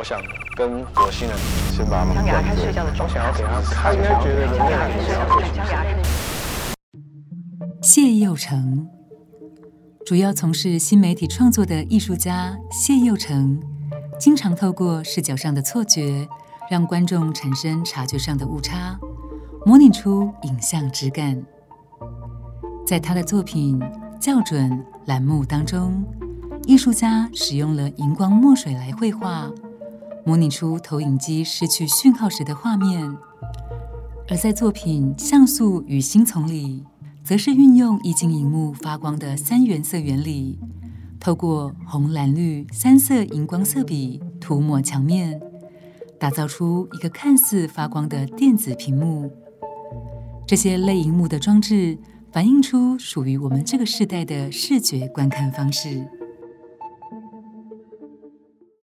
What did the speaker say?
我想跟火星人先把他们想给他看睡觉的我想要给他看，应该觉得人类很想要想给他看谢佑成，主要从事新媒体创作的艺术家谢佑成，经常透过视角上的错觉，让观众产生察觉上的误差，模拟出影像质感。在他的作品《校准》栏目当中，艺术家使用了荧光墨水来绘画，模拟出投影机失去讯号时的画面；而在作品《像素与星丛》里，则是运用液晶荧幕发光的三原色原理，透过红、蓝、绿三色荧光色笔涂抹墙面，打造出一个看似发光的电子屏幕。这些类荧幕的装置，反映出属于我们这个时代的视觉观看方式。